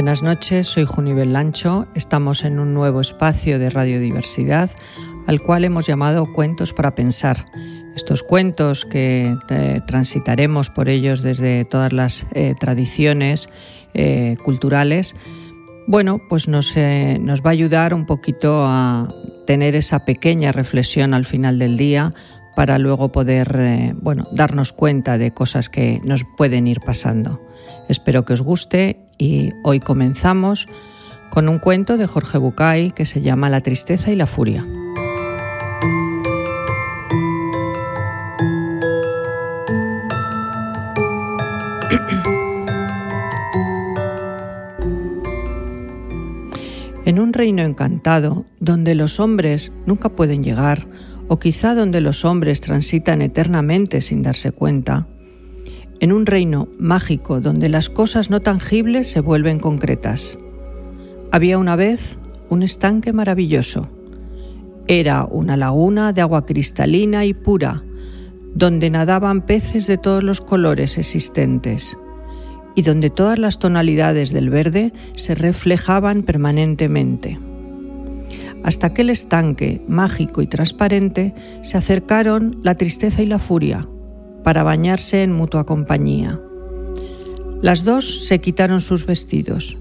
Buenas noches, soy Junibel Lancho. Estamos en un nuevo espacio de radiodiversidad al cual hemos llamado Cuentos para Pensar. Estos cuentos que eh, transitaremos por ellos desde todas las eh, tradiciones eh, culturales, bueno, pues nos, nos va a ayudar un poquito a tener esa pequeña reflexión al final del día para luego poder bueno, darnos cuenta de cosas que nos pueden ir pasando. Espero que os guste y hoy comenzamos con un cuento de Jorge Bucay que se llama La tristeza y la furia. En un reino encantado, donde los hombres nunca pueden llegar, o quizá donde los hombres transitan eternamente sin darse cuenta, en un reino mágico donde las cosas no tangibles se vuelven concretas. Había una vez un estanque maravilloso. Era una laguna de agua cristalina y pura, donde nadaban peces de todos los colores existentes y donde todas las tonalidades del verde se reflejaban permanentemente. Hasta aquel estanque mágico y transparente se acercaron la tristeza y la furia, para bañarse en mutua compañía. Las dos se quitaron sus vestidos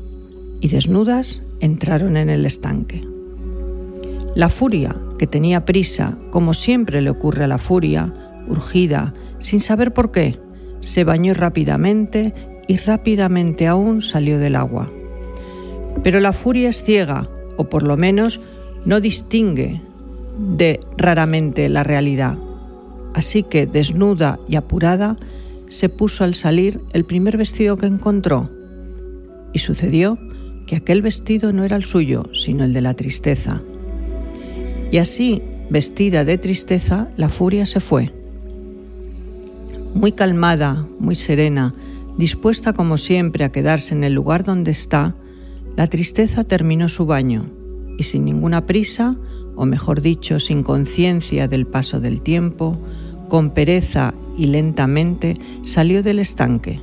y desnudas entraron en el estanque. La furia, que tenía prisa, como siempre le ocurre a la furia, urgida, sin saber por qué, se bañó rápidamente y rápidamente aún salió del agua. Pero la furia es ciega, o por lo menos no distingue de raramente la realidad. Así que, desnuda y apurada, se puso al salir el primer vestido que encontró. Y sucedió que aquel vestido no era el suyo, sino el de la tristeza. Y así, vestida de tristeza, la furia se fue. Muy calmada, muy serena, dispuesta como siempre a quedarse en el lugar donde está, la tristeza terminó su baño y sin ninguna prisa, o mejor dicho, sin conciencia del paso del tiempo, con pereza y lentamente salió del estanque.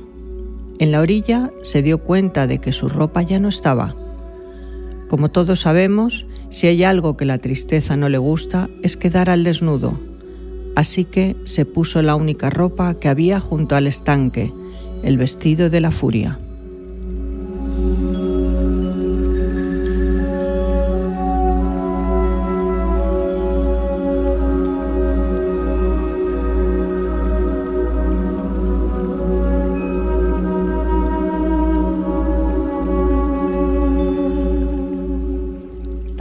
En la orilla se dio cuenta de que su ropa ya no estaba. Como todos sabemos, si hay algo que la tristeza no le gusta es quedar al desnudo. Así que se puso la única ropa que había junto al estanque, el vestido de la furia.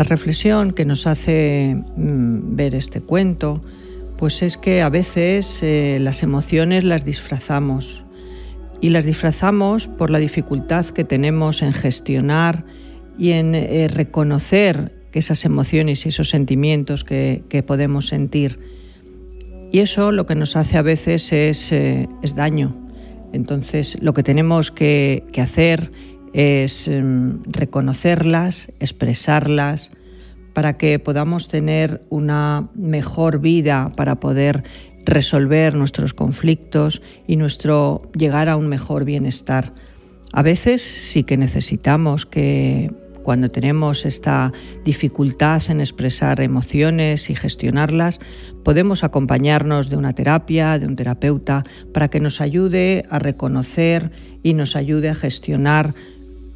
Reflexión que nos hace mm, ver este cuento, pues es que a veces eh, las emociones las disfrazamos y las disfrazamos por la dificultad que tenemos en gestionar y en eh, reconocer esas emociones y esos sentimientos que, podemos sentir. Y eso lo que nos hace a veces es, eh, daño. Entonces lo que tenemos que hacer es em, reconocerlas, expresarlas, para que podamos tener una mejor vida, para poder resolver nuestros conflictos y nuestro llegar a un mejor bienestar. A veces sí que necesitamos que cuando tenemos esta dificultad en expresar emociones y gestionarlas, podemos acompañarnos de una terapia, de un terapeuta, para que nos ayude a reconocer y nos ayude a gestionar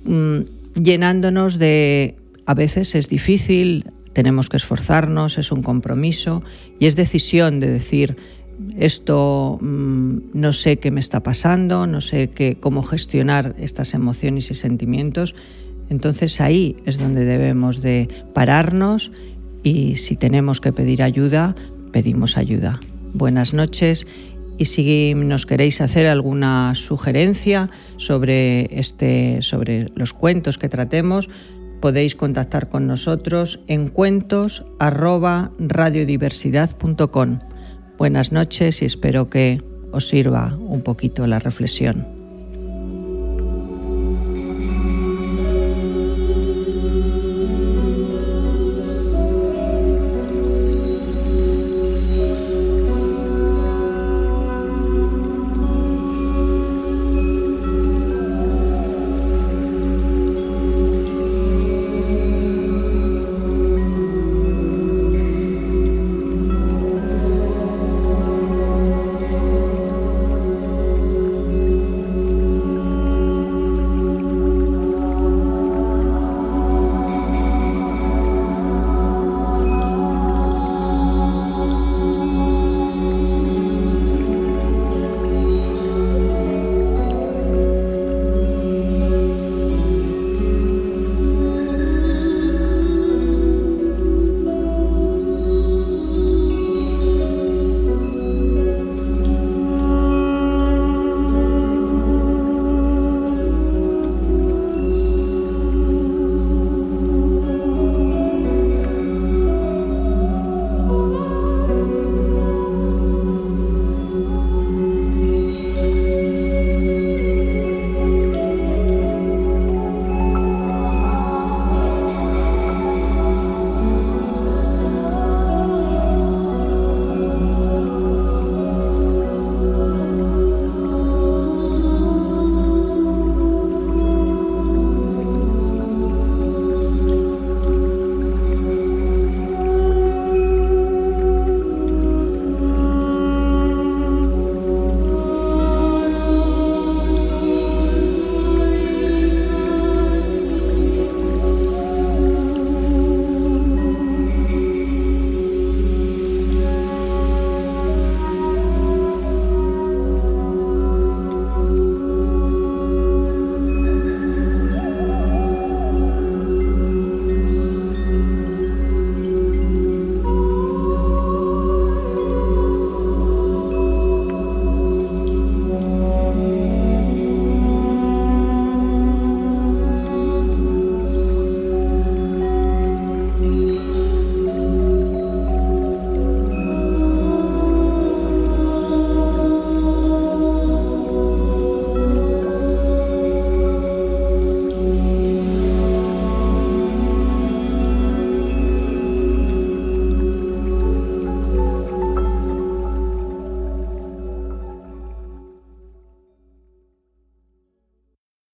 Mm, llenándonos de, a veces es difícil, tenemos que esforzarnos, es un compromiso y es decisión de decir, esto mm, no sé qué me está pasando, no sé qué, cómo gestionar estas emociones y sentimientos. Entonces ahí es donde debemos de pararnos y si tenemos que pedir ayuda, pedimos ayuda. Buenas noches y si nos queréis hacer alguna sugerencia sobre, este, sobre los cuentos que tratemos, podéis contactar con nosotros en cuentos Buenas noches y espero que os sirva un poquito la reflexión.